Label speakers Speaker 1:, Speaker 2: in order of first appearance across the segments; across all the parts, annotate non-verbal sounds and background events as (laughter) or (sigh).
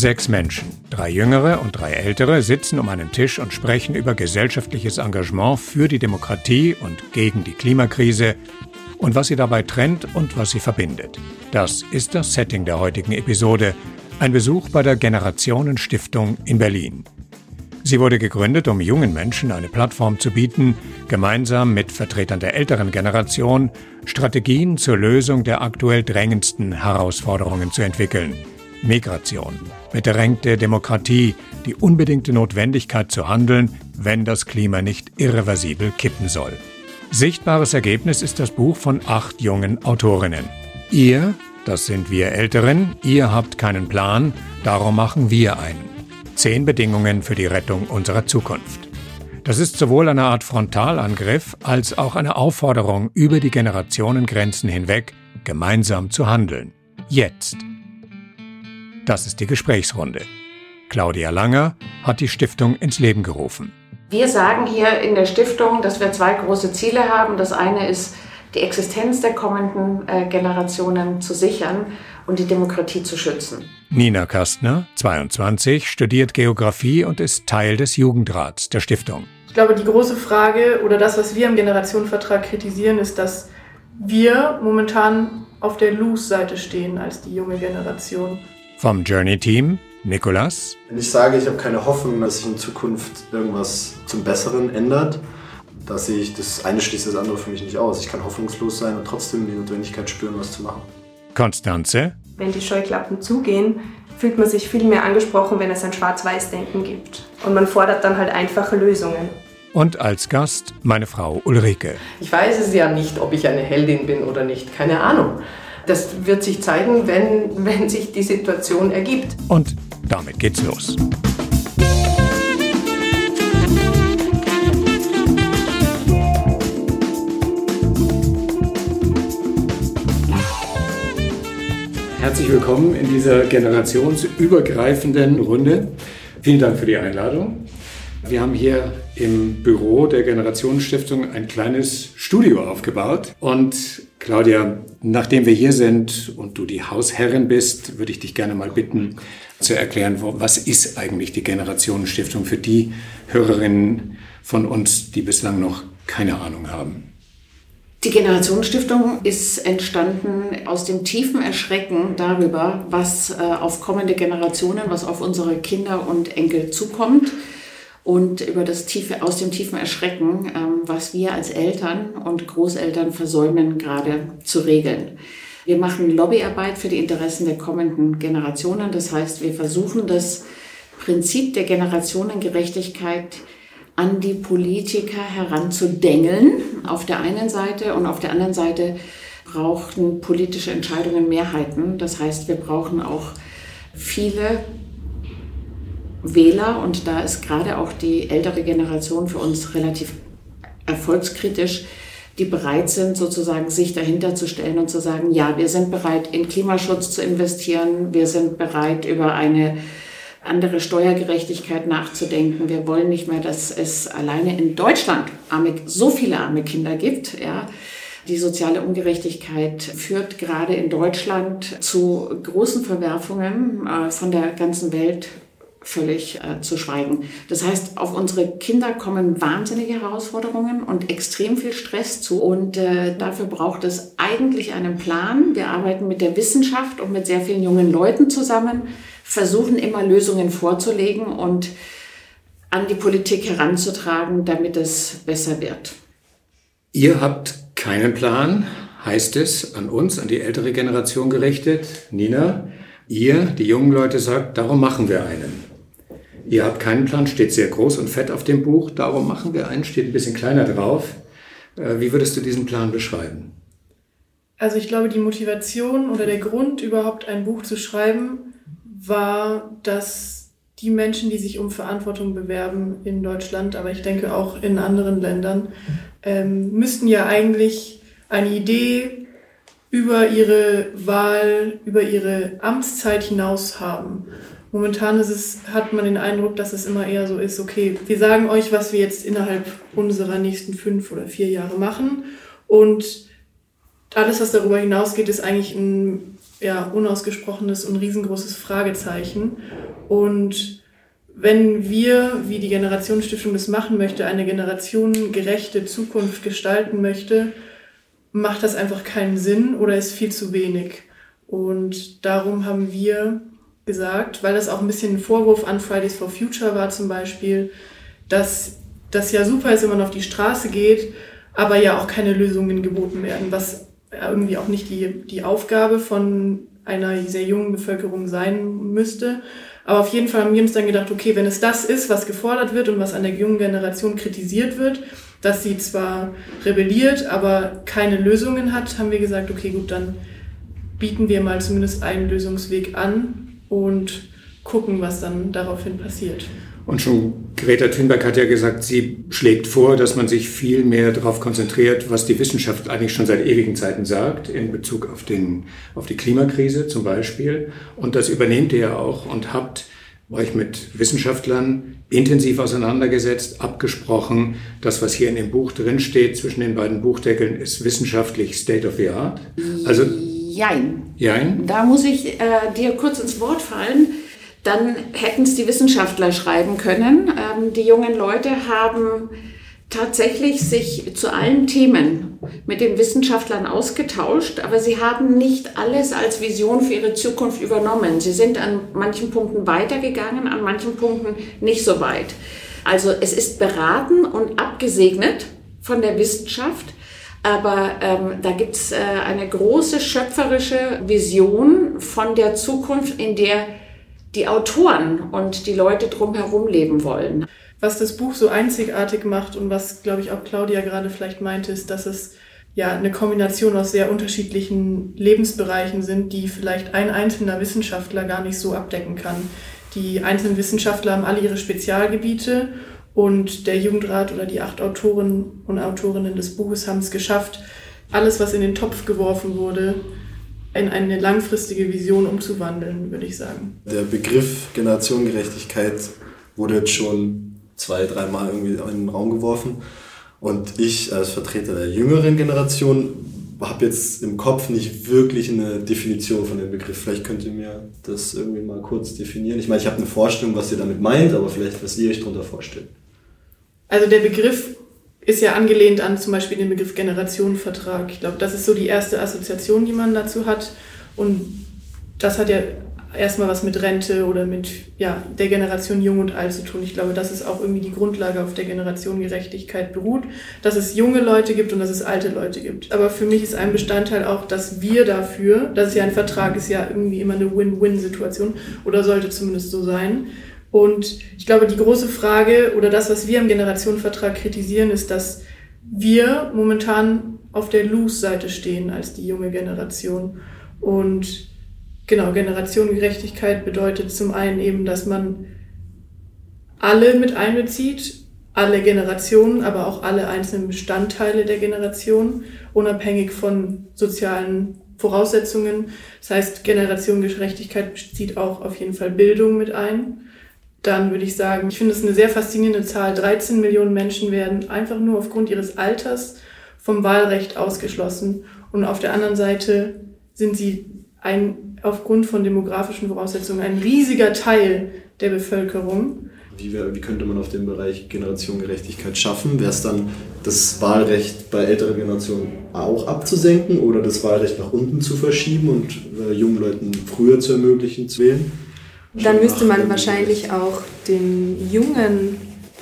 Speaker 1: Sechs Menschen, drei jüngere und drei ältere, sitzen um einen Tisch und sprechen über gesellschaftliches Engagement für die Demokratie und gegen die Klimakrise und was sie dabei trennt und was sie verbindet. Das ist das Setting der heutigen Episode, ein Besuch bei der Generationenstiftung in Berlin. Sie wurde gegründet, um jungen Menschen eine Plattform zu bieten, gemeinsam mit Vertretern der älteren Generation Strategien zur Lösung der aktuell drängendsten Herausforderungen zu entwickeln. Migration, bedrängte Demokratie, die unbedingte Notwendigkeit zu handeln, wenn das Klima nicht irreversibel kippen soll. Sichtbares Ergebnis ist das Buch von acht jungen Autorinnen. Ihr, das sind wir Älteren, ihr habt keinen Plan, darum machen wir einen. Zehn Bedingungen für die Rettung unserer Zukunft. Das ist sowohl eine Art Frontalangriff als auch eine Aufforderung, über die Generationengrenzen hinweg gemeinsam zu handeln. Jetzt. Das ist die Gesprächsrunde. Claudia Langer hat die Stiftung ins Leben gerufen.
Speaker 2: Wir sagen hier in der Stiftung, dass wir zwei große Ziele haben. Das eine ist, die Existenz der kommenden äh, Generationen zu sichern und die Demokratie zu schützen.
Speaker 1: Nina Kastner, 22, studiert Geografie und ist Teil des Jugendrats der Stiftung.
Speaker 3: Ich glaube, die große Frage oder das, was wir im Generationenvertrag kritisieren, ist, dass wir momentan auf der Lose-Seite stehen als die junge Generation.
Speaker 1: Vom Journey-Team Nikolas.
Speaker 4: Wenn ich sage, ich habe keine Hoffnung, dass sich in Zukunft irgendwas zum Besseren ändert, da sehe ich, das eine schließt das andere für mich nicht aus. Ich kann hoffnungslos sein und trotzdem die Notwendigkeit spüren, was zu machen.
Speaker 1: Konstanze.
Speaker 5: Wenn die Scheuklappen zugehen, fühlt man sich viel mehr angesprochen, wenn es ein Schwarz-Weiß-Denken gibt. Und man fordert dann halt einfache Lösungen.
Speaker 1: Und als Gast meine Frau Ulrike.
Speaker 6: Ich weiß es ja nicht, ob ich eine Heldin bin oder nicht. Keine Ahnung. Das wird sich zeigen, wenn, wenn sich die Situation ergibt.
Speaker 1: Und damit geht's los. Herzlich willkommen in dieser generationsübergreifenden Runde. Vielen Dank für die Einladung. Wir haben hier im Büro der Generationenstiftung ein kleines Studio aufgebaut. Und Claudia, nachdem wir hier sind und du die Hausherrin bist, würde ich dich gerne mal bitten zu erklären, was ist eigentlich die Generationenstiftung für die Hörerinnen von uns, die bislang noch keine Ahnung haben.
Speaker 2: Die Generationenstiftung ist entstanden aus dem tiefen Erschrecken darüber, was äh, auf kommende Generationen, was auf unsere Kinder und Enkel zukommt und über das tiefe, aus dem tiefen Erschrecken, ähm, was wir als Eltern und Großeltern versäumen, gerade zu regeln. Wir machen Lobbyarbeit für die Interessen der kommenden Generationen. Das heißt, wir versuchen das Prinzip der Generationengerechtigkeit an die Politiker heranzudengeln, auf der einen Seite und auf der anderen Seite brauchen politische Entscheidungen Mehrheiten. Das heißt, wir brauchen auch viele Wähler und da ist gerade auch die ältere Generation für uns relativ erfolgskritisch, die bereit sind, sozusagen sich dahinter zu stellen und zu sagen, ja, wir sind bereit, in Klimaschutz zu investieren, wir sind bereit, über eine andere Steuergerechtigkeit nachzudenken. Wir wollen nicht mehr, dass es alleine in Deutschland arme, so viele arme Kinder gibt. Ja. Die soziale Ungerechtigkeit führt gerade in Deutschland zu großen Verwerfungen äh, von der ganzen Welt völlig äh, zu schweigen. Das heißt, auf unsere Kinder kommen wahnsinnige Herausforderungen und extrem viel Stress zu. Und äh, dafür braucht es eigentlich einen Plan. Wir arbeiten mit der Wissenschaft und mit sehr vielen jungen Leuten zusammen, versuchen immer Lösungen vorzulegen und an die Politik heranzutragen, damit es besser wird.
Speaker 1: Ihr habt keinen Plan, heißt es, an uns, an die ältere Generation gerichtet. Nina, ihr, die jungen Leute, sagt, darum machen wir einen. Ihr habt keinen Plan, steht sehr groß und fett auf dem Buch. Darum machen wir einen, steht ein bisschen kleiner drauf. Äh, wie würdest du diesen Plan beschreiben?
Speaker 3: Also ich glaube, die Motivation oder der Grund, überhaupt ein Buch zu schreiben, war, dass die Menschen, die sich um Verantwortung bewerben in Deutschland, aber ich denke auch in anderen Ländern, ähm, müssten ja eigentlich eine Idee über ihre Wahl, über ihre Amtszeit hinaus haben. Momentan ist es, hat man den Eindruck, dass es immer eher so ist, okay, wir sagen euch, was wir jetzt innerhalb unserer nächsten fünf oder vier Jahre machen und alles, was darüber hinausgeht, ist eigentlich ein ja, unausgesprochenes und riesengroßes Fragezeichen. Und wenn wir, wie die Generationsstiftung das machen möchte, eine generationengerechte Zukunft gestalten möchte, macht das einfach keinen Sinn oder ist viel zu wenig. Und darum haben wir gesagt, weil das auch ein bisschen ein Vorwurf an Fridays for Future war zum Beispiel, dass das ja super ist, wenn man auf die Straße geht, aber ja auch keine Lösungen geboten werden, was irgendwie auch nicht die, die Aufgabe von einer sehr jungen Bevölkerung sein müsste. Aber auf jeden Fall haben wir uns dann gedacht, okay, wenn es das ist, was gefordert wird und was an der jungen Generation kritisiert wird, dass sie zwar rebelliert, aber keine Lösungen hat, haben wir gesagt, okay, gut, dann bieten wir mal zumindest einen Lösungsweg an und gucken, was dann daraufhin passiert.
Speaker 1: Und schon Greta Thunberg hat ja gesagt, sie schlägt vor, dass man sich viel mehr darauf konzentriert, was die Wissenschaft eigentlich schon seit ewigen Zeiten sagt, in Bezug auf, den, auf die Klimakrise zum Beispiel. Und das übernehmt ihr ja auch und habt euch mit Wissenschaftlern intensiv auseinandergesetzt, abgesprochen. Das, was hier in dem Buch drinsteht, zwischen den beiden Buchdeckeln, ist wissenschaftlich State of the Art.
Speaker 2: Also, Jein. Jein? Da muss ich äh, dir kurz ins Wort fallen dann hätten es die Wissenschaftler schreiben können. Ähm, die jungen Leute haben tatsächlich sich zu allen Themen mit den Wissenschaftlern ausgetauscht, aber sie haben nicht alles als Vision für ihre Zukunft übernommen. Sie sind an manchen Punkten weitergegangen, an manchen Punkten nicht so weit. Also es ist beraten und abgesegnet von der Wissenschaft, aber ähm, da gibt es äh, eine große schöpferische Vision von der Zukunft, in der die Autoren und die Leute drumherum leben wollen.
Speaker 3: Was das Buch so einzigartig macht und was, glaube ich, auch Claudia gerade vielleicht meinte, ist, dass es ja eine Kombination aus sehr unterschiedlichen Lebensbereichen sind, die vielleicht ein einzelner Wissenschaftler gar nicht so abdecken kann. Die einzelnen Wissenschaftler haben alle ihre Spezialgebiete und der Jugendrat oder die acht Autoren und Autorinnen des Buches haben es geschafft, alles, was in den Topf geworfen wurde, in eine langfristige Vision umzuwandeln, würde ich sagen.
Speaker 4: Der Begriff Generationengerechtigkeit wurde jetzt schon zwei, dreimal irgendwie in den Raum geworfen. Und ich als Vertreter der jüngeren Generation habe jetzt im Kopf nicht wirklich eine Definition von dem Begriff. Vielleicht könnt ihr mir das irgendwie mal kurz definieren. Ich meine, ich habe eine Vorstellung, was ihr damit meint, aber vielleicht, was ihr euch darunter vorstellt.
Speaker 3: Also der Begriff ist ja angelehnt an zum Beispiel den Begriff Generationenvertrag. Ich glaube, das ist so die erste Assoziation, die man dazu hat. Und das hat ja erstmal was mit Rente oder mit ja, der Generation Jung und Alt zu tun. Ich glaube, das ist auch irgendwie die Grundlage, auf der Generation Gerechtigkeit beruht, dass es junge Leute gibt und dass es alte Leute gibt. Aber für mich ist ein Bestandteil auch, dass wir dafür, das ist ja ein Vertrag, ist ja irgendwie immer eine Win-Win-Situation oder sollte zumindest so sein, und ich glaube, die große Frage oder das, was wir im Generationenvertrag kritisieren, ist, dass wir momentan auf der Lose-Seite stehen als die junge Generation. Und genau, Generationengerechtigkeit bedeutet zum einen eben, dass man alle mit einbezieht, alle Generationen, aber auch alle einzelnen Bestandteile der Generation, unabhängig von sozialen Voraussetzungen. Das heißt, Generationengerechtigkeit bezieht auch auf jeden Fall Bildung mit ein dann würde ich sagen, ich finde es eine sehr faszinierende Zahl. 13 Millionen Menschen werden einfach nur aufgrund ihres Alters vom Wahlrecht ausgeschlossen. Und auf der anderen Seite sind sie ein, aufgrund von demografischen Voraussetzungen ein riesiger Teil der Bevölkerung.
Speaker 4: Wie, wär, wie könnte man auf dem Bereich Generationengerechtigkeit schaffen? Wäre es dann das Wahlrecht bei älteren Generationen auch abzusenken oder das Wahlrecht nach unten zu verschieben und äh, jungen Leuten früher zu ermöglichen zu wählen?
Speaker 5: Dann müsste man wahrscheinlich auch den jungen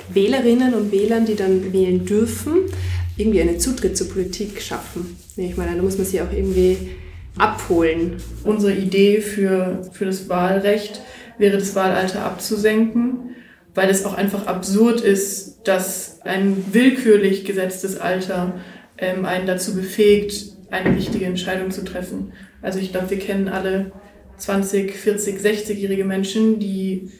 Speaker 5: Wählerinnen und Wählern, die dann wählen dürfen, irgendwie einen Zutritt zur Politik schaffen. Ich meine, da muss man sie auch irgendwie abholen.
Speaker 3: Unsere Idee für, für das Wahlrecht wäre, das Wahlalter abzusenken, weil es auch einfach absurd ist, dass ein willkürlich gesetztes Alter ähm, einen dazu befähigt, eine wichtige Entscheidung zu treffen. Also ich glaube, wir kennen alle 20, 40, 60-jährige Menschen, die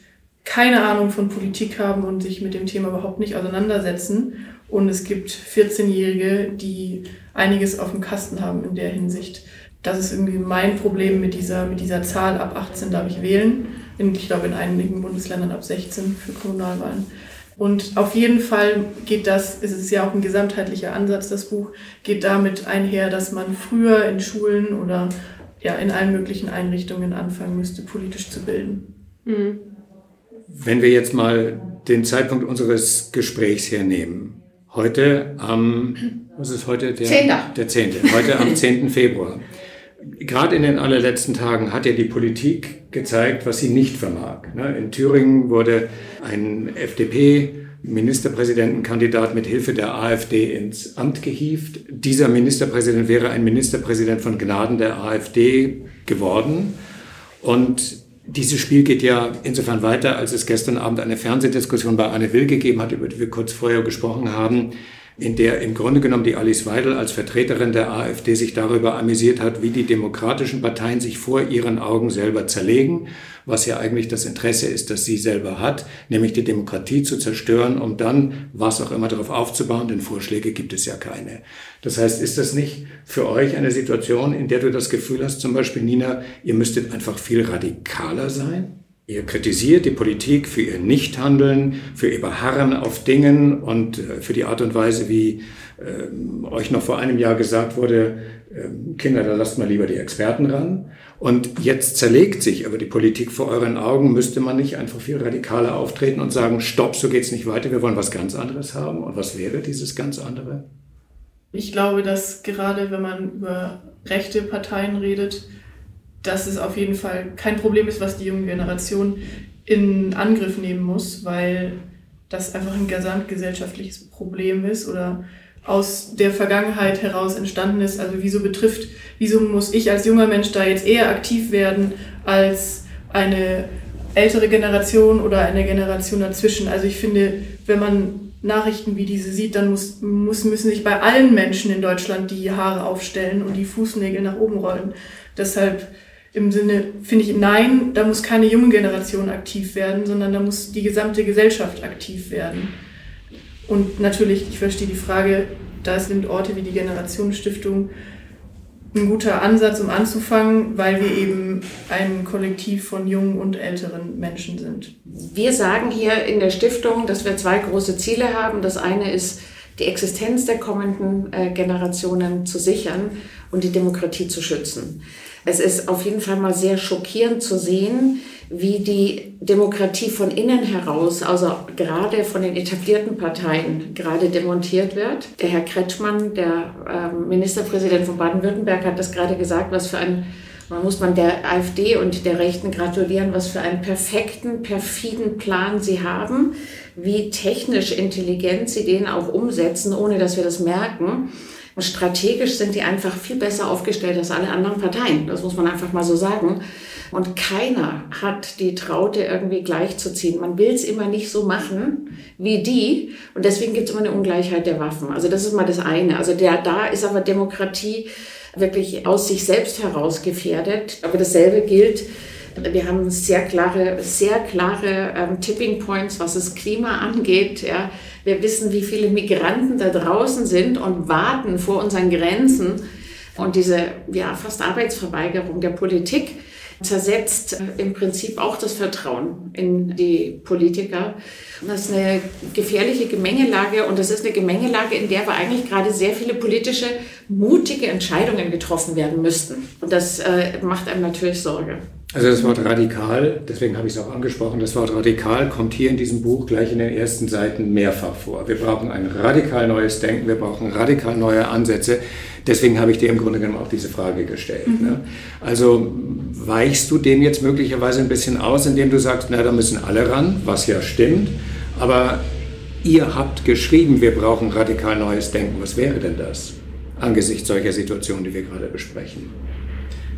Speaker 3: keine Ahnung von Politik haben und sich mit dem Thema überhaupt nicht auseinandersetzen. Und es gibt 14-Jährige, die einiges auf dem Kasten haben in der Hinsicht. Das ist irgendwie mein Problem mit dieser, mit dieser Zahl. Ab 18 darf ich wählen. In, ich glaube, in einigen Bundesländern ab 16 für Kommunalwahlen. Und auf jeden Fall geht das, es ist ja auch ein gesamtheitlicher Ansatz, das Buch, geht damit einher, dass man früher in Schulen oder ja, in allen möglichen Einrichtungen anfangen müsste, politisch zu bilden. Mhm.
Speaker 1: Wenn wir jetzt mal den Zeitpunkt unseres Gesprächs hernehmen, heute am, was ist heute? Der 10. Der 10. Heute am 10. Februar. Gerade in den allerletzten Tagen hat ja die Politik gezeigt, was sie nicht vermag. Ne? In Thüringen wurde ein FDP Ministerpräsidentenkandidat mit Hilfe der AfD ins Amt gehievt. Dieser Ministerpräsident wäre ein Ministerpräsident von Gnaden der AfD geworden. Und dieses Spiel geht ja insofern weiter, als es gestern Abend eine Fernsehdiskussion bei Anne Will gegeben hat, über die wir kurz vorher gesprochen haben, in der im Grunde genommen die Alice Weidel als Vertreterin der AfD sich darüber amüsiert hat, wie die demokratischen Parteien sich vor ihren Augen selber zerlegen, was ja eigentlich das Interesse ist, das sie selber hat, nämlich die Demokratie zu zerstören, um dann was auch immer darauf aufzubauen, denn Vorschläge gibt es ja keine. Das heißt, ist das nicht für euch eine Situation, in der du das Gefühl hast, zum Beispiel Nina, ihr müsstet einfach viel radikaler sein? Ihr kritisiert die Politik für ihr Nichthandeln, für ihr Beharren auf Dingen und äh, für die Art und Weise, wie äh, euch noch vor einem Jahr gesagt wurde, äh, Kinder, da lasst mal lieber die Experten ran. Und jetzt zerlegt sich aber die Politik vor euren Augen. Müsste man nicht einfach viel radikaler auftreten und sagen, stopp, so geht's nicht weiter, wir wollen was ganz anderes haben? Und was wäre dieses ganz andere?
Speaker 3: Ich glaube, dass gerade wenn man über rechte Parteien redet, dass es auf jeden Fall kein Problem ist, was die junge Generation in Angriff nehmen muss, weil das einfach ein gesamtgesellschaftliches Problem ist oder aus der Vergangenheit heraus entstanden ist. Also wieso betrifft, wieso muss ich als junger Mensch da jetzt eher aktiv werden als eine ältere Generation oder eine Generation dazwischen? Also ich finde, wenn man Nachrichten wie diese sieht, dann muss, muss, müssen sich bei allen Menschen in Deutschland die Haare aufstellen und die Fußnägel nach oben rollen. Deshalb im Sinne, finde ich, nein, da muss keine junge Generation aktiv werden, sondern da muss die gesamte Gesellschaft aktiv werden. Und natürlich, ich verstehe die Frage, da sind Orte wie die Generationenstiftung ein guter Ansatz, um anzufangen, weil wir eben ein Kollektiv von jungen und älteren Menschen sind.
Speaker 2: Wir sagen hier in der Stiftung, dass wir zwei große Ziele haben. Das eine ist, die Existenz der kommenden äh, Generationen zu sichern und die Demokratie zu schützen. Es ist auf jeden Fall mal sehr schockierend zu sehen, wie die Demokratie von innen heraus, also gerade von den etablierten Parteien, gerade demontiert wird. Der Herr Kretschmann, der äh, Ministerpräsident von Baden-Württemberg, hat das gerade gesagt, was für ein, man muss man der AfD und der Rechten gratulieren, was für einen perfekten, perfiden Plan sie haben, wie technisch intelligent sie den auch umsetzen, ohne dass wir das merken. Und strategisch sind die einfach viel besser aufgestellt als alle anderen Parteien. Das muss man einfach mal so sagen. Und keiner hat die Traute irgendwie gleichzuziehen. Man will es immer nicht so machen wie die. Und deswegen gibt es immer eine Ungleichheit der Waffen. Also das ist mal das eine. Also der, da ist aber Demokratie wirklich aus sich selbst heraus gefährdet. Aber dasselbe gilt wir haben sehr klare, sehr klare ähm, Tipping Points, was das Klima angeht. Ja. Wir wissen, wie viele Migranten da draußen sind und warten vor unseren Grenzen. Und diese ja, fast Arbeitsverweigerung der Politik zersetzt äh, im Prinzip auch das Vertrauen in die Politiker. Das ist eine gefährliche Gemengelage und das ist eine Gemengelage, in der aber eigentlich gerade sehr viele politische, mutige Entscheidungen getroffen werden müssten. Und das äh, macht einem natürlich Sorge.
Speaker 1: Also das Wort radikal, deswegen habe ich es auch angesprochen, das Wort radikal kommt hier in diesem Buch gleich in den ersten Seiten mehrfach vor. Wir brauchen ein radikal neues Denken, wir brauchen radikal neue Ansätze. Deswegen habe ich dir im Grunde genommen auch diese Frage gestellt. Mhm. Ne? Also weichst du dem jetzt möglicherweise ein bisschen aus, indem du sagst, na, da müssen alle ran, was ja stimmt, aber ihr habt geschrieben, wir brauchen radikal neues Denken. Was wäre denn das angesichts solcher Situationen, die wir gerade besprechen?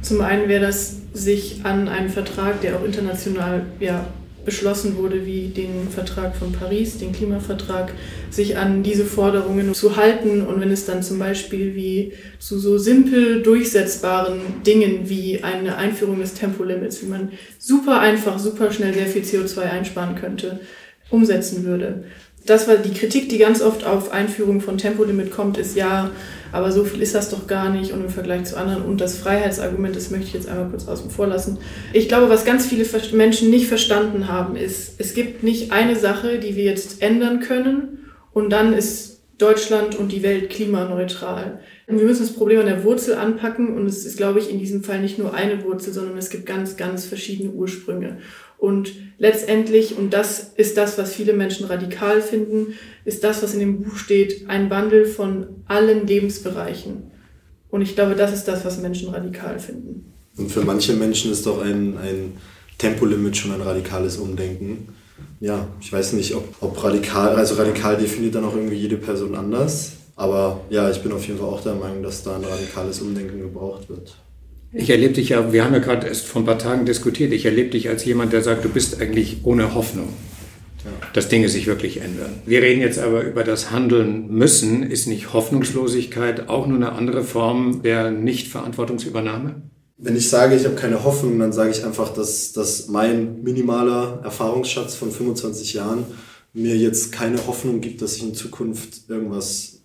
Speaker 3: Zum einen wäre das sich an einen Vertrag, der auch international ja, beschlossen wurde, wie den Vertrag von Paris, den Klimavertrag, sich an diese Forderungen zu halten. Und wenn es dann zum Beispiel wie zu so simpel durchsetzbaren Dingen wie eine Einführung des Tempolimits, wie man super einfach, super schnell sehr viel CO2 einsparen könnte, umsetzen würde. Das war die Kritik, die ganz oft auf Einführung von Tempolimit kommt, ist ja, aber so viel ist das doch gar nicht und im Vergleich zu anderen. Und das Freiheitsargument, das möchte ich jetzt einmal kurz außen vor lassen. Ich glaube, was ganz viele Menschen nicht verstanden haben, ist, es gibt nicht eine Sache, die wir jetzt ändern können und dann ist Deutschland und die Welt klimaneutral. Und wir müssen das Problem an der Wurzel anpacken und es ist, glaube ich, in diesem Fall nicht nur eine Wurzel, sondern es gibt ganz, ganz verschiedene Ursprünge. Und letztendlich, und das ist das, was viele Menschen radikal finden, ist das, was in dem Buch steht, ein Wandel von allen Lebensbereichen. Und ich glaube, das ist das, was Menschen radikal finden.
Speaker 4: Und für manche Menschen ist doch ein, ein Tempolimit schon ein radikales Umdenken. Ja, ich weiß nicht, ob, ob radikal, also radikal definiert dann auch irgendwie jede Person anders. Aber ja, ich bin auf jeden Fall auch der Meinung, dass da ein radikales Umdenken gebraucht wird.
Speaker 1: Ich erlebe dich ja, wir haben ja gerade erst vor ein paar Tagen diskutiert, ich erlebe dich als jemand, der sagt, du bist eigentlich ohne Hoffnung, dass Dinge sich wirklich ändern. Wir reden jetzt aber über das Handeln müssen. Ist nicht Hoffnungslosigkeit auch nur eine andere Form der Nichtverantwortungsübernahme?
Speaker 4: Wenn ich sage, ich habe keine Hoffnung, dann sage ich einfach, dass, dass mein minimaler Erfahrungsschatz von 25 Jahren mir jetzt keine Hoffnung gibt, dass sich in Zukunft irgendwas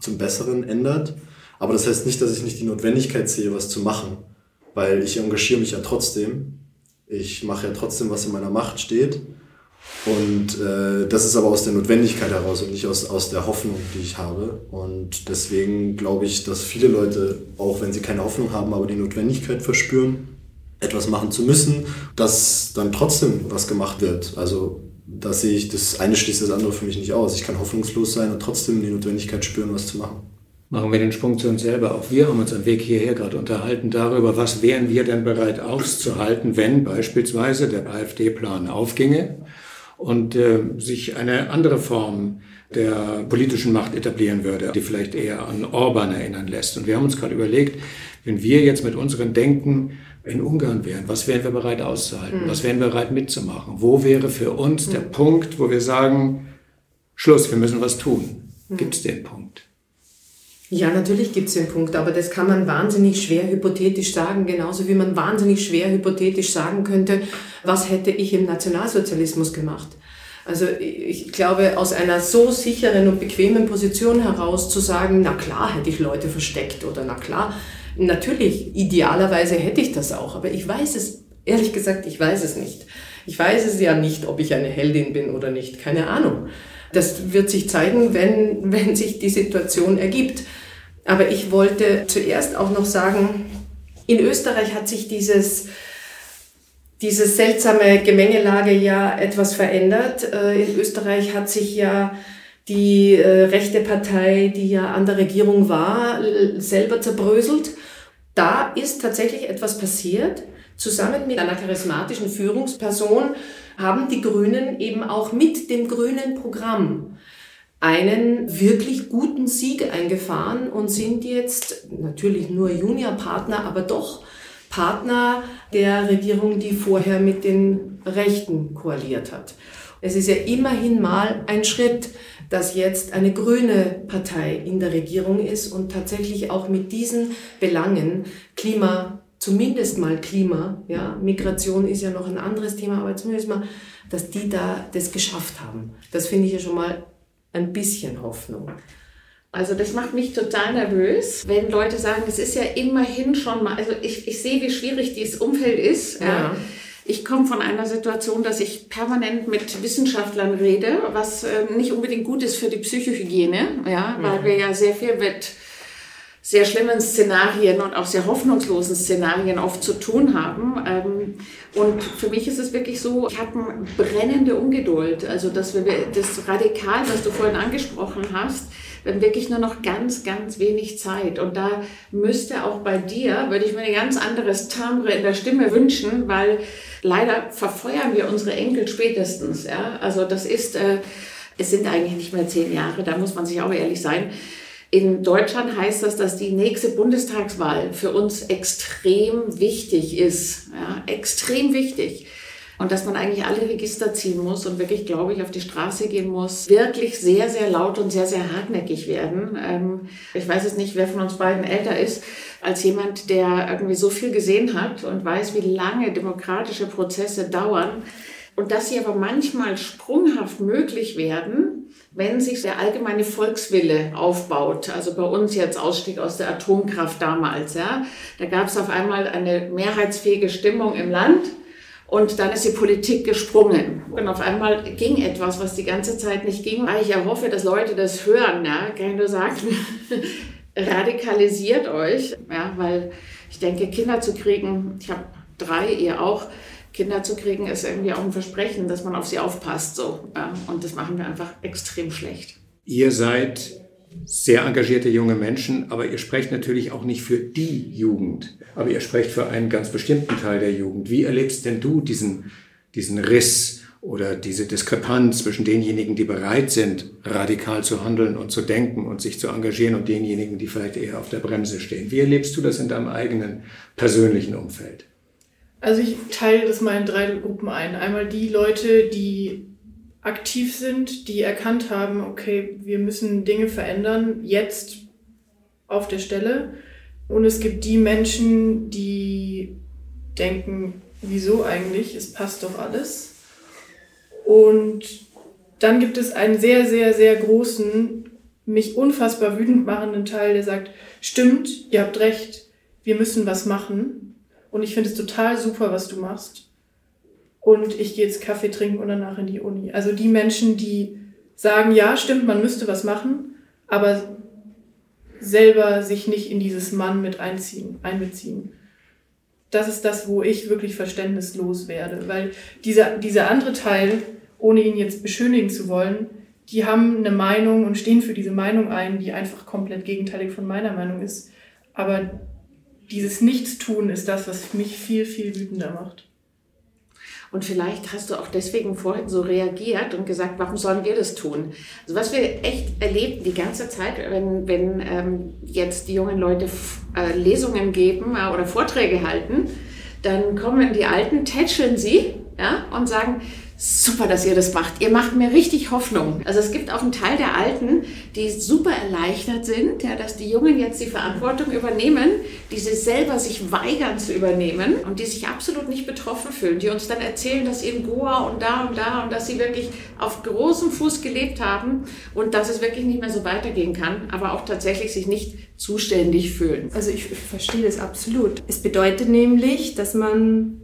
Speaker 4: zum Besseren ändert. Aber das heißt nicht, dass ich nicht die Notwendigkeit sehe, was zu machen, weil ich engagiere mich ja trotzdem. Ich mache ja trotzdem, was in meiner Macht steht. Und äh, das ist aber aus der Notwendigkeit heraus und nicht aus, aus der Hoffnung, die ich habe. Und deswegen glaube ich, dass viele Leute, auch wenn sie keine Hoffnung haben, aber die Notwendigkeit verspüren, etwas machen zu müssen, dass dann trotzdem was gemacht wird. Also da sehe ich, das eine schließt das andere für mich nicht aus. Ich kann hoffnungslos sein und trotzdem die Notwendigkeit spüren, was zu machen
Speaker 1: machen wir den Sprung zu uns selber. Auch wir haben uns am Weg hierher gerade unterhalten darüber, was wären wir denn bereit auszuhalten, wenn beispielsweise der AfD-Plan aufginge und äh, sich eine andere Form der politischen Macht etablieren würde, die vielleicht eher an Orban erinnern lässt. Und wir haben uns gerade überlegt, wenn wir jetzt mit unserem Denken in Ungarn wären, was wären wir bereit auszuhalten? Mhm. Was wären wir bereit mitzumachen? Wo wäre für uns mhm. der Punkt, wo wir sagen, Schluss, wir müssen was tun? Mhm. Gibt es den Punkt?
Speaker 6: Ja, natürlich gibt es den Punkt, aber das kann man wahnsinnig schwer hypothetisch sagen, genauso wie man wahnsinnig schwer hypothetisch sagen könnte, was hätte ich im Nationalsozialismus gemacht. Also ich glaube, aus einer so sicheren und bequemen Position heraus zu sagen, na klar hätte ich Leute versteckt oder na klar, natürlich, idealerweise hätte ich das auch, aber ich weiß es, ehrlich gesagt, ich weiß es nicht. Ich weiß es ja nicht, ob ich eine Heldin bin oder nicht, keine Ahnung. Das wird sich zeigen, wenn, wenn sich die Situation ergibt. Aber ich wollte zuerst auch noch sagen, in Österreich hat sich dieses, diese seltsame Gemengelage ja etwas verändert. Äh, in Österreich hat sich ja die äh, rechte Partei, die ja an der Regierung war, selber zerbröselt. Da ist tatsächlich etwas passiert. Zusammen mit einer charismatischen Führungsperson haben die Grünen eben auch mit dem grünen Programm einen wirklich guten Sieg eingefahren und sind jetzt natürlich nur Juniorpartner, aber doch Partner der Regierung, die vorher mit den Rechten koaliert hat. Es ist ja immerhin mal ein Schritt, dass jetzt eine grüne Partei in der Regierung ist und tatsächlich auch mit diesen Belangen Klima, zumindest mal Klima, ja, Migration ist ja noch ein anderes Thema, aber zumindest mal, dass die da das geschafft haben. Das finde ich ja schon mal ein bisschen Hoffnung.
Speaker 2: Also das macht mich total nervös, wenn Leute sagen, es ist ja immerhin schon mal, also ich, ich sehe, wie schwierig dieses Umfeld ist. Ja. Ich komme von einer Situation, dass ich permanent mit Wissenschaftlern rede, was äh, nicht unbedingt gut ist für die Psychohygiene, ja, weil mhm. wir ja sehr viel mit sehr schlimmen Szenarien und auch sehr hoffnungslosen Szenarien oft zu tun haben. Ähm, und für mich ist es wirklich so, ich habe eine brennende Ungeduld. Also, dass wir das Radikal, was du vorhin angesprochen hast, wir haben wirklich nur noch ganz, ganz wenig Zeit. Und da müsste auch bei dir, würde ich mir ein ganz anderes Timbre in der Stimme wünschen, weil leider verfeuern wir unsere Enkel spätestens. Ja? Also das ist, äh, es sind eigentlich nicht mehr zehn Jahre, da muss man sich auch ehrlich sein. In Deutschland heißt das, dass die nächste Bundestagswahl für uns extrem wichtig ist. Ja, extrem wichtig. und dass man eigentlich alle Register ziehen muss und wirklich, glaube ich, auf die Straße gehen muss, wirklich sehr, sehr laut und sehr, sehr hartnäckig werden. Ähm, ich weiß jetzt nicht, wer von uns beiden älter ist, als jemand, der irgendwie so viel gesehen hat und weiß, wie lange demokratische Prozesse dauern und dass sie aber manchmal sprunghaft möglich werden, wenn sich der allgemeine Volkswille aufbaut. Also bei uns jetzt Ausstieg aus der Atomkraft damals, ja, da gab es auf einmal eine mehrheitsfähige Stimmung im Land und dann ist die Politik gesprungen. Und auf einmal ging etwas, was die ganze Zeit nicht ging. Ich erhoffe, dass Leute das hören. Ja? Kann nur sagen, radikalisiert euch. Ja? Weil ich denke, Kinder zu kriegen, ich habe drei, ihr auch, Kinder zu kriegen, ist irgendwie auch ein Versprechen, dass man auf sie aufpasst. So. Ja? Und das machen wir einfach extrem schlecht.
Speaker 1: Ihr seid sehr engagierte junge Menschen, aber ihr sprecht natürlich auch nicht für die Jugend, aber ihr sprecht für einen ganz bestimmten Teil der Jugend. Wie erlebst denn du diesen, diesen Riss oder diese Diskrepanz zwischen denjenigen, die bereit sind, radikal zu handeln und zu denken und sich zu engagieren und denjenigen, die vielleicht eher auf der Bremse stehen? Wie erlebst du das in deinem eigenen persönlichen Umfeld?
Speaker 3: Also ich teile das mal in drei Gruppen ein. Einmal die Leute, die aktiv sind, die erkannt haben, okay, wir müssen Dinge verändern, jetzt auf der Stelle. Und es gibt die Menschen, die denken, wieso eigentlich, es passt doch alles. Und dann gibt es einen sehr, sehr, sehr großen, mich unfassbar wütend machenden Teil, der sagt, stimmt, ihr habt recht, wir müssen was machen. Und ich finde es total super, was du machst und ich gehe jetzt Kaffee trinken und danach in die Uni. Also die Menschen, die sagen, ja, stimmt, man müsste was machen, aber selber sich nicht in dieses Mann mit einziehen, einbeziehen. Das ist das, wo ich wirklich verständnislos werde, weil dieser, dieser andere Teil, ohne ihn jetzt beschönigen zu wollen, die haben eine Meinung und stehen für diese Meinung ein, die einfach komplett gegenteilig von meiner Meinung ist. Aber dieses Nichtstun ist das, was mich viel, viel wütender macht.
Speaker 2: Und vielleicht hast du auch deswegen vorhin so reagiert und gesagt, warum sollen wir das tun? Also was wir echt erleben die ganze Zeit, wenn, wenn ähm, jetzt die jungen Leute äh, Lesungen geben äh, oder Vorträge halten, dann kommen die Alten, tätscheln sie ja, und sagen, super, dass ihr das macht. Ihr macht mir richtig Hoffnung. Also es gibt auch einen Teil der Alten, die super erleichtert sind, ja, dass die Jungen jetzt die Verantwortung übernehmen, die sie selber sich weigern zu übernehmen und die sich absolut nicht betroffen fühlen, die uns dann erzählen, dass sie in Goa und da und da und dass sie wirklich auf großem Fuß gelebt haben und dass es wirklich nicht mehr so weitergehen kann, aber auch tatsächlich sich nicht zuständig fühlen.
Speaker 5: Also ich verstehe das absolut. Es bedeutet nämlich, dass man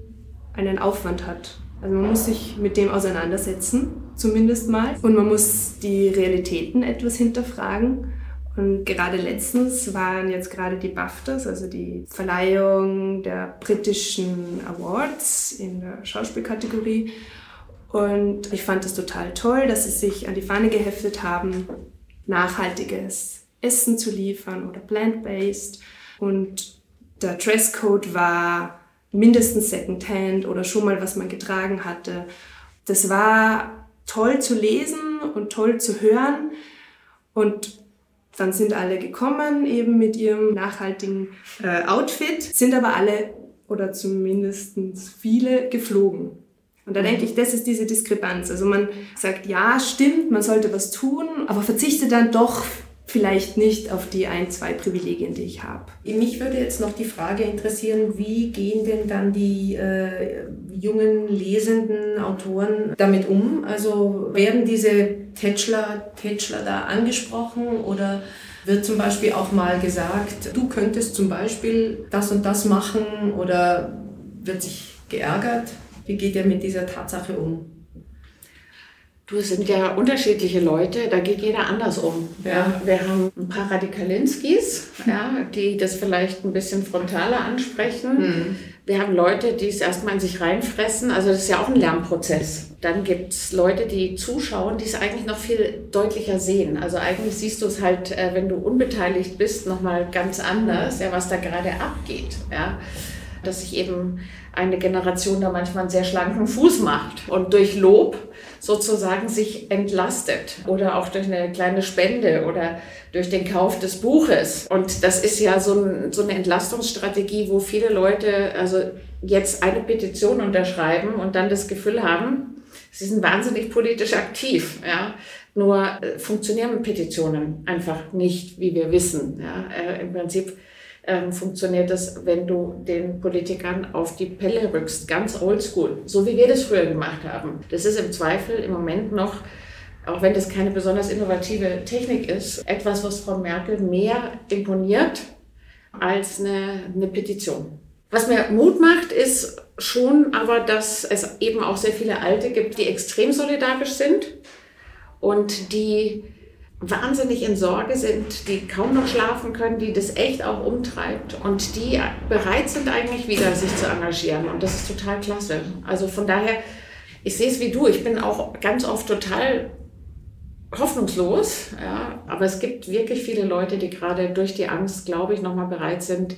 Speaker 5: einen Aufwand hat also man muss sich mit dem auseinandersetzen, zumindest mal. Und man muss die Realitäten etwas hinterfragen. Und gerade letztens waren jetzt gerade die BAFTAs, also die Verleihung der britischen Awards in der Schauspielkategorie. Und ich fand es total toll, dass sie sich an die Fahne geheftet haben, nachhaltiges Essen zu liefern oder plant-based. Und der Dresscode war mindestens Secondhand oder schon mal was man getragen hatte. Das war toll zu lesen und toll zu hören und dann sind alle gekommen eben mit ihrem nachhaltigen äh, Outfit, sind aber alle oder zumindest viele geflogen. Und da denke ich, das ist diese Diskrepanz. Also man sagt, ja, stimmt, man sollte was tun, aber verzichtet dann doch vielleicht nicht auf die ein, zwei Privilegien, die ich habe.
Speaker 6: Mich würde jetzt noch die Frage interessieren, wie gehen denn dann die äh, jungen lesenden Autoren damit um? Also werden diese Tätschler, Tätschler da angesprochen oder wird zum Beispiel auch mal gesagt, du könntest zum Beispiel das und das machen oder wird sich geärgert? Wie geht ihr mit dieser Tatsache um?
Speaker 2: Du, es sind ja unterschiedliche Leute, da geht jeder anders um. Ja. Wir haben ein paar Radikalinskis, ja, die das vielleicht ein bisschen frontaler ansprechen. Mhm. Wir haben Leute, die es erstmal in sich reinfressen. Also das ist ja auch ein Lernprozess. Dann gibt es Leute, die zuschauen, die es eigentlich noch viel deutlicher sehen. Also eigentlich siehst du es halt, äh, wenn du unbeteiligt bist, nochmal ganz anders, ja, was da gerade abgeht. Ja. Dass sich eben eine Generation da manchmal einen sehr schlanken Fuß macht und durch Lob sozusagen sich entlastet oder auch durch eine kleine Spende oder durch den Kauf des Buches. Und das ist ja so, ein, so eine Entlastungsstrategie, wo viele Leute, also jetzt eine Petition unterschreiben und dann das Gefühl haben, sie sind wahnsinnig politisch aktiv. Ja. Nur äh, funktionieren Petitionen einfach nicht, wie wir wissen. Ja. Äh, Im Prinzip ähm, funktioniert das, wenn du den Politikern auf die Pelle rückst, ganz oldschool, so wie wir das früher gemacht haben. Das ist im Zweifel im Moment noch, auch wenn das keine besonders innovative Technik ist, etwas, was Frau Merkel mehr imponiert als eine, eine Petition. Was mir Mut macht, ist schon aber, dass es eben auch sehr viele Alte gibt, die extrem solidarisch sind und die wahnsinnig in Sorge sind, die kaum noch schlafen können, die das echt auch umtreibt und die bereit sind eigentlich wieder sich zu engagieren. Und das ist total klasse. Also von daher, ich sehe es wie du, ich bin auch ganz oft total hoffnungslos, ja, aber es gibt wirklich viele Leute, die gerade durch die Angst, glaube ich, nochmal bereit sind,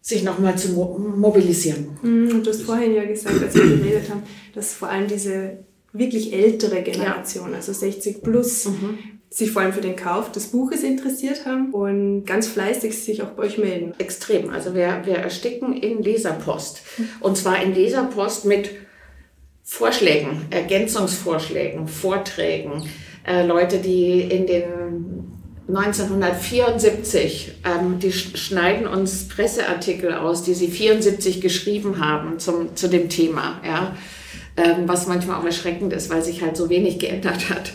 Speaker 2: sich nochmal zu mobilisieren.
Speaker 5: Mhm, du hast vorhin ja gesagt, als wir geredet haben, dass vor allem diese wirklich ältere Generation, ja. also 60 plus, mhm. sich vor allem für den Kauf des Buches interessiert haben und ganz fleißig sich auch bei euch melden.
Speaker 2: Extrem. Also wir, wir ersticken in Leserpost. Und zwar in Leserpost mit Vorschlägen, Ergänzungsvorschlägen, Vorträgen. Äh, Leute, die in den 1974, ähm, die schneiden uns Presseartikel aus, die sie 74 geschrieben haben zum, zu dem Thema. Ja was manchmal auch erschreckend ist, weil sich halt so wenig geändert hat.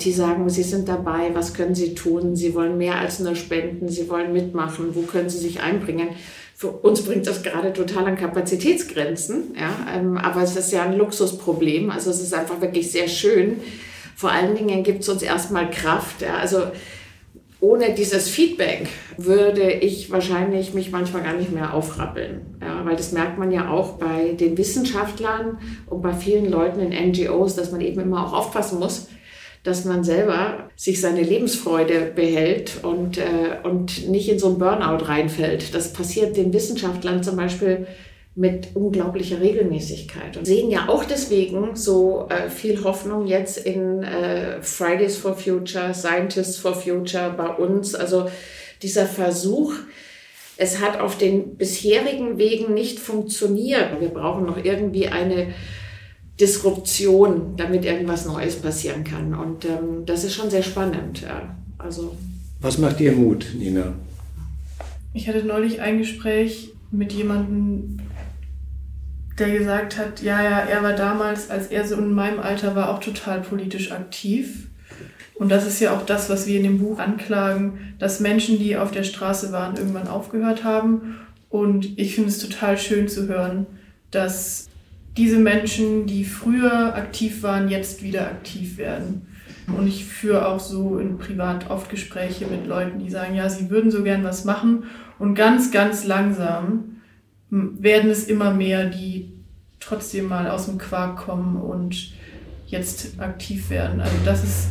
Speaker 2: Die sagen, sie sind dabei, was können sie tun? Sie wollen mehr als nur spenden, sie wollen mitmachen, wo können sie sich einbringen? Für uns bringt das gerade total an Kapazitätsgrenzen, ja, ähm, aber es ist ja ein Luxusproblem, also es ist einfach wirklich sehr schön. Vor allen Dingen gibt es uns erstmal Kraft, ja, also ohne dieses Feedback würde ich wahrscheinlich mich manchmal gar nicht mehr aufrappeln. Ja, weil das merkt man ja auch bei den Wissenschaftlern und bei vielen Leuten in NGOs, dass man eben immer auch aufpassen muss, dass man selber sich seine Lebensfreude behält und, äh, und nicht in so ein Burnout reinfällt. Das passiert den Wissenschaftlern zum Beispiel mit unglaublicher Regelmäßigkeit und sehen ja auch deswegen so äh, viel Hoffnung jetzt in äh, Fridays for Future, Scientists for Future bei uns. Also dieser Versuch, es hat auf den bisherigen Wegen nicht funktioniert. Wir brauchen noch irgendwie eine Disruption, damit irgendwas Neues passieren kann. Und ähm, das ist schon sehr spannend. Ja. Also
Speaker 1: Was macht dir Mut, Nina?
Speaker 3: Ich hatte neulich ein Gespräch mit jemandem, der gesagt hat, ja, ja, er war damals, als er so in meinem Alter war, auch total politisch aktiv. Und das ist ja auch das, was wir in dem Buch anklagen, dass Menschen, die auf der Straße waren, irgendwann aufgehört haben. Und ich finde es total schön zu hören, dass diese Menschen, die früher aktiv waren, jetzt wieder aktiv werden. Und ich führe auch so in privat oft Gespräche mit Leuten, die sagen, ja, sie würden so gern was machen. Und ganz, ganz langsam werden es immer mehr, die trotzdem mal aus dem Quark kommen und jetzt aktiv werden. Also das ist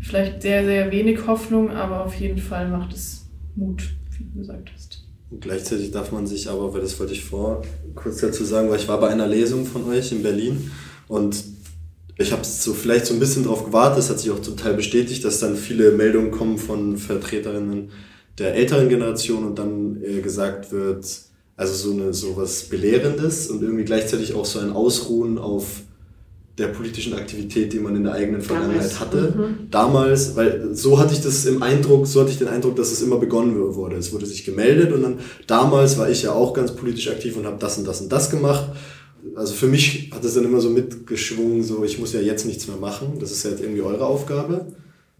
Speaker 3: vielleicht sehr, sehr wenig Hoffnung, aber auf jeden Fall macht es Mut, wie du gesagt hast.
Speaker 4: Und gleichzeitig darf man sich aber, weil das wollte ich vor kurz dazu sagen, weil ich war bei einer Lesung von euch in Berlin und ich habe so vielleicht so ein bisschen darauf gewartet, es hat sich auch total bestätigt, dass dann viele Meldungen kommen von Vertreterinnen der älteren Generation und dann äh, gesagt wird, also so eine sowas Belehrendes und irgendwie gleichzeitig auch so ein Ausruhen auf der politischen Aktivität, die man in der eigenen Vergangenheit Damals. hatte. Mhm. Damals, weil so hatte ich das im Eindruck, so hatte ich den Eindruck, dass es immer begonnen wurde. Es wurde sich gemeldet und dann damals war ich ja auch ganz politisch aktiv und habe das und das und das gemacht. Also für mich hat es dann immer so mitgeschwungen, so ich muss ja jetzt nichts mehr machen. Das ist ja jetzt irgendwie eure Aufgabe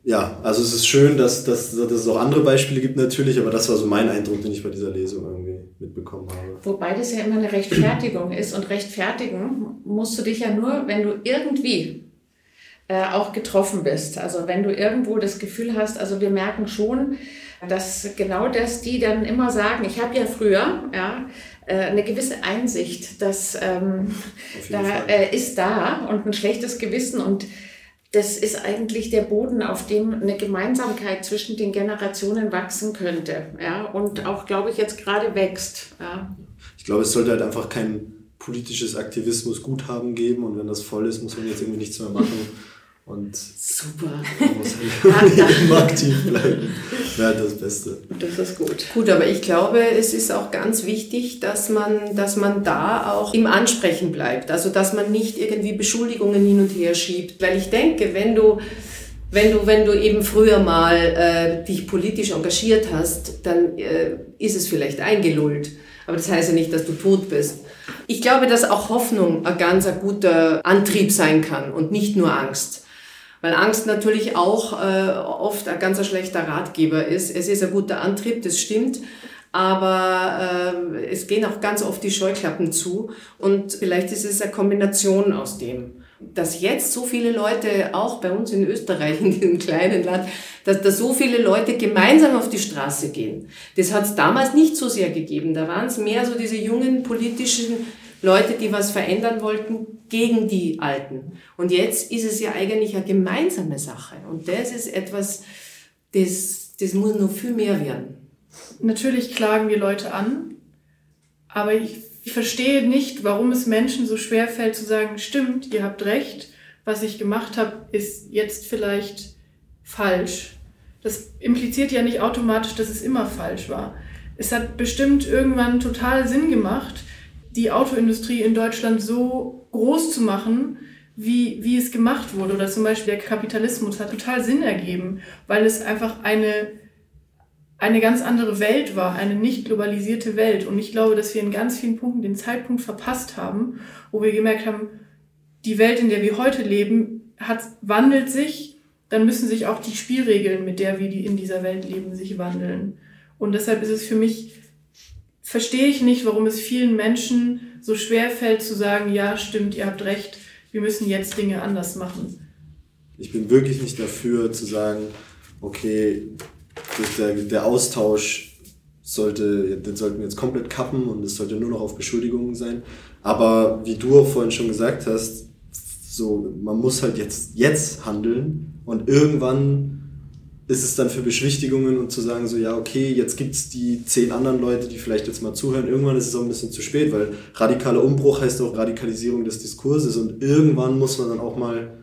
Speaker 4: ja, also es ist schön, dass, dass, dass es auch andere Beispiele gibt natürlich, aber das war so mein Eindruck, den ich bei dieser Lesung irgendwie mitbekommen habe.
Speaker 2: Wobei das ja immer eine Rechtfertigung ist und rechtfertigen musst du dich ja nur, wenn du irgendwie äh, auch getroffen bist. Also wenn du irgendwo das Gefühl hast, also wir merken schon, dass genau das die dann immer sagen, ich habe ja früher, ja, äh, eine gewisse Einsicht, dass ähm, da äh, ist da und ein schlechtes Gewissen und das ist eigentlich der Boden, auf dem eine Gemeinsamkeit zwischen den Generationen wachsen könnte. Ja, und auch, glaube ich, jetzt gerade wächst. Ja.
Speaker 4: Ich glaube, es sollte halt einfach kein politisches Aktivismus-Guthaben geben und wenn das voll ist, muss man jetzt irgendwie nichts mehr machen. Und
Speaker 2: Super.
Speaker 4: man muss halt (laughs) (laughs) immer aktiv bleiben. Wäre das Beste.
Speaker 2: Das ist gut.
Speaker 6: Gut, aber ich glaube, es ist auch ganz wichtig, dass man, dass man da auch im Ansprechen bleibt. Also, dass man nicht irgendwie Beschuldigungen hin und her schiebt. Weil ich denke, wenn du, wenn du, wenn du eben früher mal äh, dich politisch engagiert hast, dann äh, ist es vielleicht eingelullt. Aber das heißt ja nicht, dass du tot bist. Ich glaube, dass auch Hoffnung ein ganz ein guter Antrieb sein kann und nicht nur Angst. Weil Angst natürlich auch äh, oft ein ganz schlechter Ratgeber ist. Es ist ein guter Antrieb, das stimmt. Aber äh, es gehen auch ganz oft die Scheuklappen zu. Und vielleicht ist es eine Kombination aus dem. Dass jetzt so viele Leute, auch bei uns in Österreich, in diesem kleinen Land, dass da so viele Leute gemeinsam auf die Straße gehen. Das hat es damals nicht so sehr gegeben. Da waren es mehr so diese jungen politischen Leute, die was verändern wollten gegen die Alten. Und jetzt ist es ja eigentlich eine gemeinsame Sache. Und das ist etwas, das, das muss noch viel mehr werden.
Speaker 3: Natürlich klagen wir Leute an, aber ich, ich verstehe nicht, warum es Menschen so schwer fällt zu sagen, stimmt, ihr habt recht, was ich gemacht habe, ist jetzt vielleicht falsch. Das impliziert ja nicht automatisch, dass es immer falsch war. Es hat bestimmt irgendwann total Sinn gemacht, die Autoindustrie in Deutschland so groß zu machen, wie, wie es gemacht wurde. Oder zum Beispiel der Kapitalismus hat total Sinn ergeben, weil es einfach eine, eine ganz andere Welt war, eine nicht globalisierte Welt. Und ich glaube, dass wir in ganz vielen Punkten den Zeitpunkt verpasst haben, wo wir gemerkt haben, die Welt, in der wir heute leben, hat, wandelt sich, dann müssen sich auch die Spielregeln, mit der wir in dieser Welt leben, sich wandeln. Und deshalb ist es für mich verstehe ich nicht, warum es vielen Menschen so schwer fällt zu sagen, ja, stimmt, ihr habt recht, wir müssen jetzt Dinge anders machen.
Speaker 4: Ich bin wirklich nicht dafür zu sagen, okay, der, der Austausch sollte, den sollten wir jetzt komplett kappen und es sollte nur noch auf Beschuldigungen sein. Aber wie du auch vorhin schon gesagt hast, so, man muss halt jetzt, jetzt handeln und irgendwann ist es dann für Beschwichtigungen und zu sagen, so ja, okay, jetzt gibt es die zehn anderen Leute, die vielleicht jetzt mal zuhören. Irgendwann ist es auch ein bisschen zu spät, weil radikaler Umbruch heißt auch Radikalisierung des Diskurses und irgendwann muss man dann auch mal,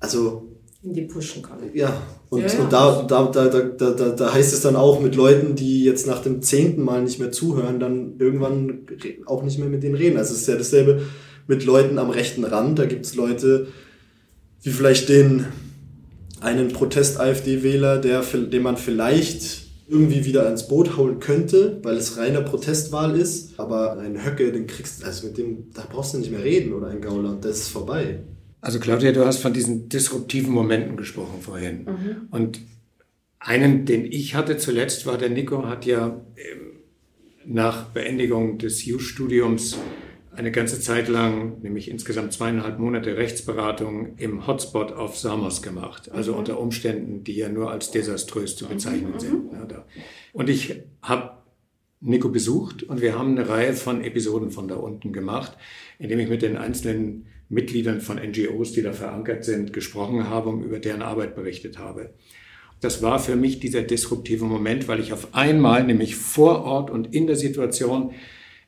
Speaker 4: also
Speaker 6: in die Pushen kommen.
Speaker 4: Ja, und,
Speaker 6: ja, ja.
Speaker 4: und da, da, da, da, da, da heißt es dann auch mit Leuten, die jetzt nach dem zehnten Mal nicht mehr zuhören, dann irgendwann auch nicht mehr mit denen reden. Also es ist ja dasselbe mit Leuten am rechten Rand. Da gibt es Leute, die vielleicht den einen Protest-AfD-Wähler, der, den man vielleicht irgendwie wieder ins Boot holen könnte, weil es reiner Protestwahl ist. Aber ein Höcke, den kriegst also mit dem, da brauchst du nicht mehr reden oder ein Gauler und das ist vorbei.
Speaker 1: Also Claudia, du hast von diesen disruptiven Momenten gesprochen vorhin. Mhm. Und einen, den ich hatte zuletzt, war der Nico, hat ja ähm, nach Beendigung des Jus-Studiums eine ganze Zeit lang, nämlich insgesamt zweieinhalb Monate Rechtsberatung im Hotspot auf Samos gemacht. Also mhm. unter Umständen, die ja nur als desaströs zu bezeichnen mhm. sind. Und ich habe Nico besucht und wir haben eine Reihe von Episoden von da unten gemacht, indem ich mit den einzelnen Mitgliedern von NGOs, die da verankert sind, gesprochen habe und über deren Arbeit berichtet habe. Das war für mich dieser disruptive Moment, weil ich auf einmal, nämlich vor Ort und in der Situation,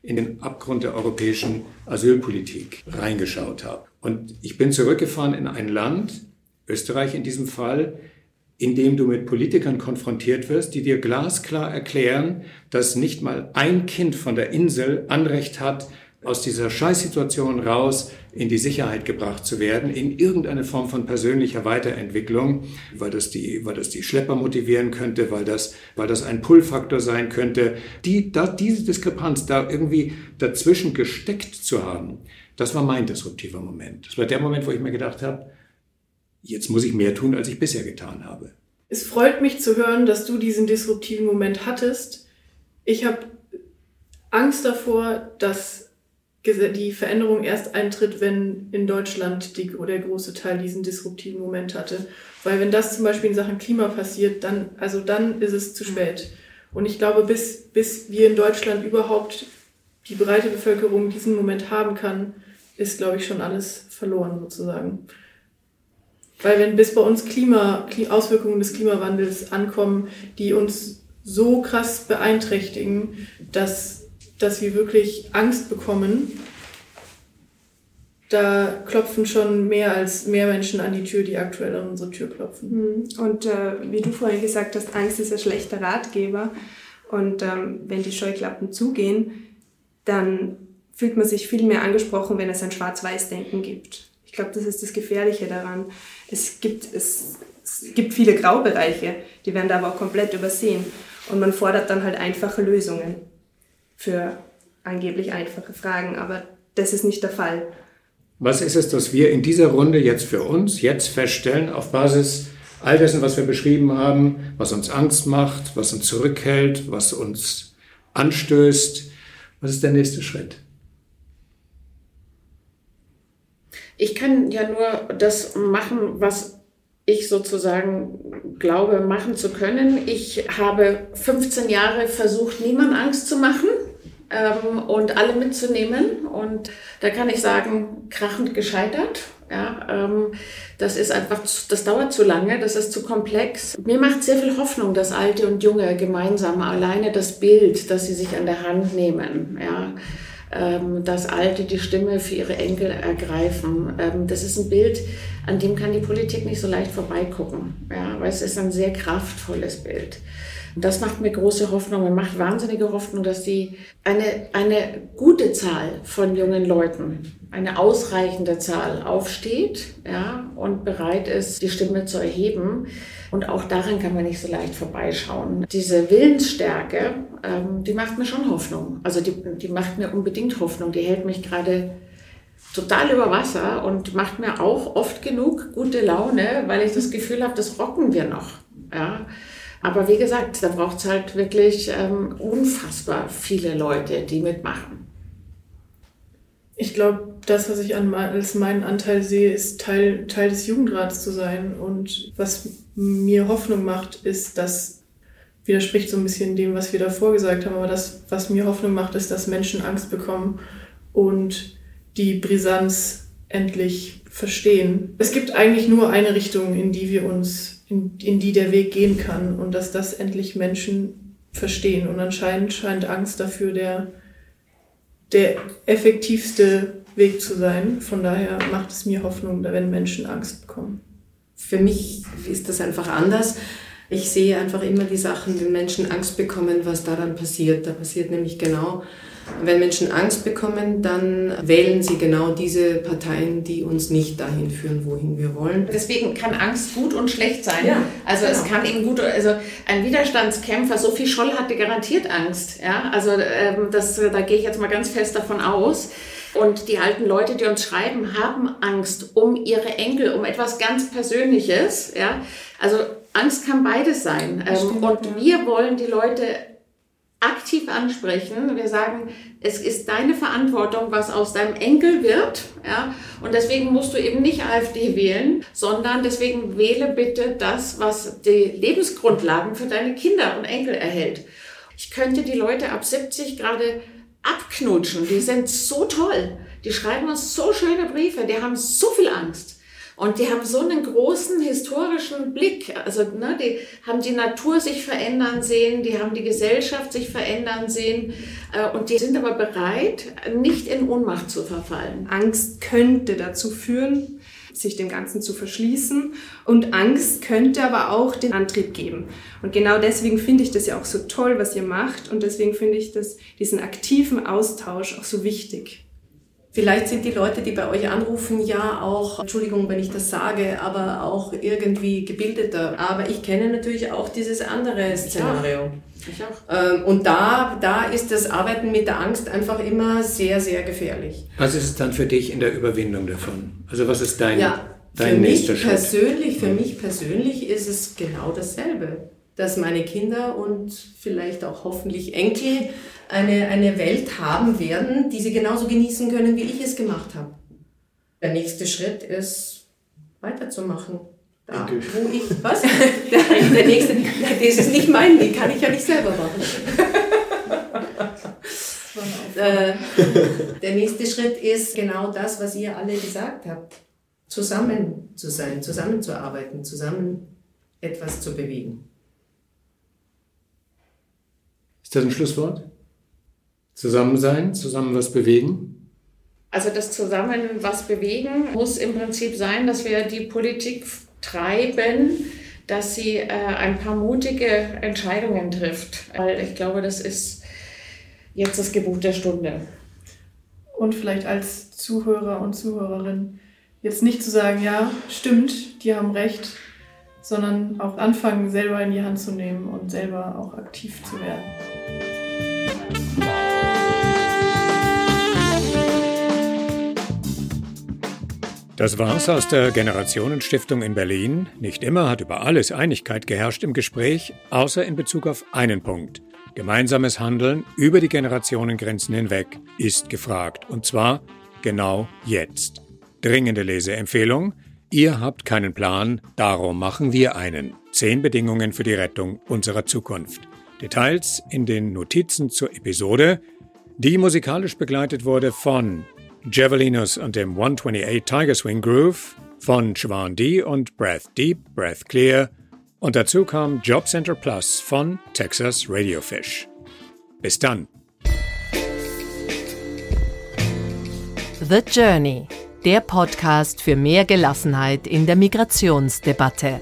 Speaker 1: in den Abgrund der europäischen Asylpolitik reingeschaut habe. Und ich bin zurückgefahren in ein Land, Österreich in diesem Fall, in dem du mit Politikern konfrontiert wirst, die dir glasklar erklären, dass nicht mal ein Kind von der Insel Anrecht hat, aus dieser Scheißsituation raus in die Sicherheit gebracht zu werden, in irgendeine Form von persönlicher Weiterentwicklung, weil das die, weil das die Schlepper motivieren könnte, weil das, weil das ein Pull-Faktor sein könnte. Die, da, diese Diskrepanz da irgendwie dazwischen gesteckt zu haben, das war mein disruptiver Moment. Das war der Moment, wo ich mir gedacht habe, jetzt muss ich mehr tun, als ich bisher getan habe.
Speaker 3: Es freut mich zu hören, dass du diesen disruptiven Moment hattest. Ich habe Angst davor, dass die Veränderung erst eintritt, wenn in Deutschland die, der große Teil diesen disruptiven Moment hatte. Weil wenn das zum Beispiel in Sachen Klima passiert, dann, also dann ist es zu spät. Und ich glaube, bis, bis wir in Deutschland überhaupt die breite Bevölkerung diesen Moment haben kann, ist, glaube ich, schon alles verloren sozusagen. Weil wenn bis bei uns Klima, Auswirkungen des Klimawandels ankommen, die uns so krass beeinträchtigen, dass dass wir wirklich Angst bekommen, da klopfen schon mehr als mehr Menschen an die Tür, die aktuell an unsere Tür klopfen.
Speaker 5: Hm. Und äh, wie du vorhin gesagt hast, Angst ist ein schlechter Ratgeber. Und ähm, wenn die Scheuklappen zugehen, dann fühlt man sich viel mehr angesprochen, wenn es ein Schwarz-Weiß-Denken gibt. Ich glaube, das ist das Gefährliche daran. Es gibt, es, es gibt viele Graubereiche, die werden da aber auch komplett übersehen. Und man fordert dann halt einfache Lösungen für angeblich einfache Fragen, aber das ist nicht der Fall.
Speaker 1: Was ist es, dass wir in dieser Runde jetzt für uns jetzt feststellen, auf Basis all dessen, was wir beschrieben haben, was uns Angst macht, was uns zurückhält, was uns anstößt? Was ist der nächste Schritt?
Speaker 2: Ich kann ja nur das machen, was ich sozusagen glaube, machen zu können. Ich habe 15 Jahre versucht, niemand Angst zu machen ähm, und alle mitzunehmen. Und da kann ich sagen, krachend gescheitert. Ja, ähm, das ist einfach, das dauert zu lange, das ist zu komplex. Mir macht sehr viel Hoffnung, dass Alte und Junge gemeinsam alleine das Bild, das sie sich an der Hand nehmen, ja, ähm, dass Alte die Stimme für ihre Enkel ergreifen. Ähm, das ist ein Bild, an dem kann die Politik nicht so leicht vorbeigucken, ja, weil es ist ein sehr kraftvolles Bild. Das macht mir große Hoffnung. Mir macht wahnsinnige Hoffnung, dass die eine, eine gute Zahl von jungen Leuten, eine ausreichende Zahl aufsteht ja, und bereit ist, die Stimme zu erheben. Und auch daran kann man nicht so leicht vorbeischauen. Diese Willensstärke, ähm, die macht mir schon Hoffnung. Also die, die macht mir unbedingt Hoffnung. Die hält mich gerade total über Wasser und macht mir auch oft genug gute Laune, weil ich das Gefühl habe, das rocken wir noch. Ja. Aber wie gesagt, da braucht es halt wirklich ähm, unfassbar viele Leute, die mitmachen.
Speaker 3: Ich glaube, das, was ich an, als meinen Anteil sehe, ist Teil, Teil des Jugendrats zu sein. Und was mir Hoffnung macht, ist, dass, widerspricht so ein bisschen dem, was wir davor gesagt haben, aber das, was mir Hoffnung macht, ist, dass Menschen Angst bekommen und die Brisanz endlich verstehen. Es gibt eigentlich nur eine Richtung, in die wir uns in, in die der Weg gehen kann und dass das endlich Menschen verstehen. Und anscheinend scheint Angst dafür der, der effektivste Weg zu sein. Von daher macht es mir Hoffnung, wenn Menschen Angst bekommen.
Speaker 6: Für mich ist das einfach anders. Ich sehe einfach immer die Sachen, wenn Menschen Angst bekommen, was da dann passiert. Da passiert nämlich genau wenn Menschen Angst bekommen, dann wählen sie genau diese Parteien, die uns nicht dahin führen, wohin wir wollen.
Speaker 2: Deswegen kann Angst gut und schlecht sein. Ja, also genau. es kann eben gut, also ein Widerstandskämpfer, Sophie Scholl hatte garantiert Angst. Ja, also ähm, das, da gehe ich jetzt mal ganz fest davon aus. Und die alten Leute, die uns schreiben, haben Angst um ihre Enkel, um etwas ganz Persönliches. Ja, also Angst kann beides sein. Ähm, und wir wollen die Leute aktiv ansprechen. Wir sagen, es ist deine Verantwortung, was aus deinem Enkel wird. Ja? Und deswegen musst du eben nicht AfD wählen, sondern deswegen wähle bitte das, was die Lebensgrundlagen für deine Kinder und Enkel erhält. Ich könnte die Leute ab 70 gerade abknutschen. Die sind so toll. Die schreiben uns so schöne Briefe. Die haben so viel Angst. Und die haben so einen großen historischen Blick. Also ne, die haben die Natur sich verändern sehen, die haben die Gesellschaft sich verändern sehen. Äh, und die sind aber bereit, nicht in Ohnmacht zu verfallen.
Speaker 5: Angst könnte dazu führen, sich dem Ganzen zu verschließen. Und Angst könnte aber auch den Antrieb geben. Und genau deswegen finde ich das ja auch so toll, was ihr macht. Und deswegen finde ich das, diesen aktiven Austausch auch so wichtig.
Speaker 6: Vielleicht sind die Leute, die bei euch anrufen, ja auch, Entschuldigung, wenn ich das sage, aber auch irgendwie gebildeter. Aber ich kenne natürlich auch dieses andere Szenario. Ich auch. Ähm, und da, da ist das Arbeiten mit der Angst einfach immer sehr, sehr gefährlich.
Speaker 1: Was ist es dann für dich in der Überwindung davon? Also was ist dein,
Speaker 6: ja, dein für nächster mich Schritt? Persönlich, für mich persönlich ist es genau dasselbe. Dass meine Kinder und vielleicht auch hoffentlich Enkel eine, eine Welt haben werden, die sie genauso genießen können, wie ich es gemacht habe. Der nächste Schritt ist, weiterzumachen. Da, wo ich, was? Der, (laughs) der nächste, das ist nicht mein, den kann ich ja nicht selber machen. (laughs) Äh, der nächste Schritt ist genau das, was ihr alle gesagt habt. Zusammen zu sein, zusammenzuarbeiten, zusammen etwas zu bewegen.
Speaker 1: Ist das ein Schlusswort? Zusammen sein, zusammen was bewegen?
Speaker 2: Also das Zusammen was bewegen muss im Prinzip sein, dass wir die Politik treiben, dass sie äh, ein paar mutige Entscheidungen trifft. Weil ich glaube, das ist jetzt das Gebot der Stunde.
Speaker 3: Und vielleicht als Zuhörer und Zuhörerin jetzt nicht zu sagen, ja, stimmt, die haben recht, sondern auch anfangen, selber in die Hand zu nehmen und selber auch aktiv zu werden.
Speaker 1: Das war's aus der Generationenstiftung in Berlin. Nicht immer hat über alles Einigkeit geherrscht im Gespräch, außer in Bezug auf einen Punkt. Gemeinsames Handeln über die Generationengrenzen hinweg ist gefragt. Und zwar genau jetzt. Dringende Leseempfehlung. Ihr habt keinen Plan, darum machen wir einen. Zehn Bedingungen für die Rettung unserer Zukunft. Details in den Notizen zur Episode, die musikalisch begleitet wurde von Javelinos und dem 128 Tiger Swing Groove, von Siobhan D und Breath Deep, Breath Clear und dazu kam Job Center Plus von Texas Radiofish. Bis dann.
Speaker 7: The Journey, der Podcast für mehr Gelassenheit in der Migrationsdebatte.